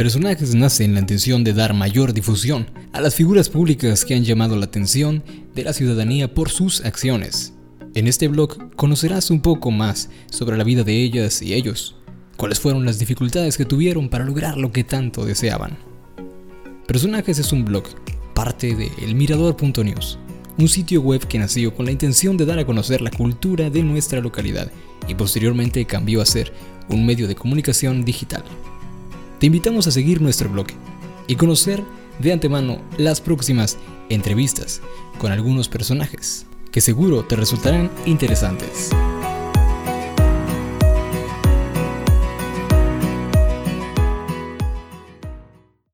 Personajes nace en la intención de dar mayor difusión a las figuras públicas que han llamado la atención de la ciudadanía por sus acciones. En este blog conocerás un poco más sobre la vida de ellas y ellos, cuáles fueron las dificultades que tuvieron para lograr lo que tanto deseaban. Personajes es un blog, parte de elmirador.news, un sitio web que nació con la intención de dar a conocer la cultura de nuestra localidad y posteriormente cambió a ser un medio de comunicación digital. Te invitamos a seguir nuestro blog y conocer de antemano las próximas entrevistas con algunos personajes que seguro te resultarán interesantes.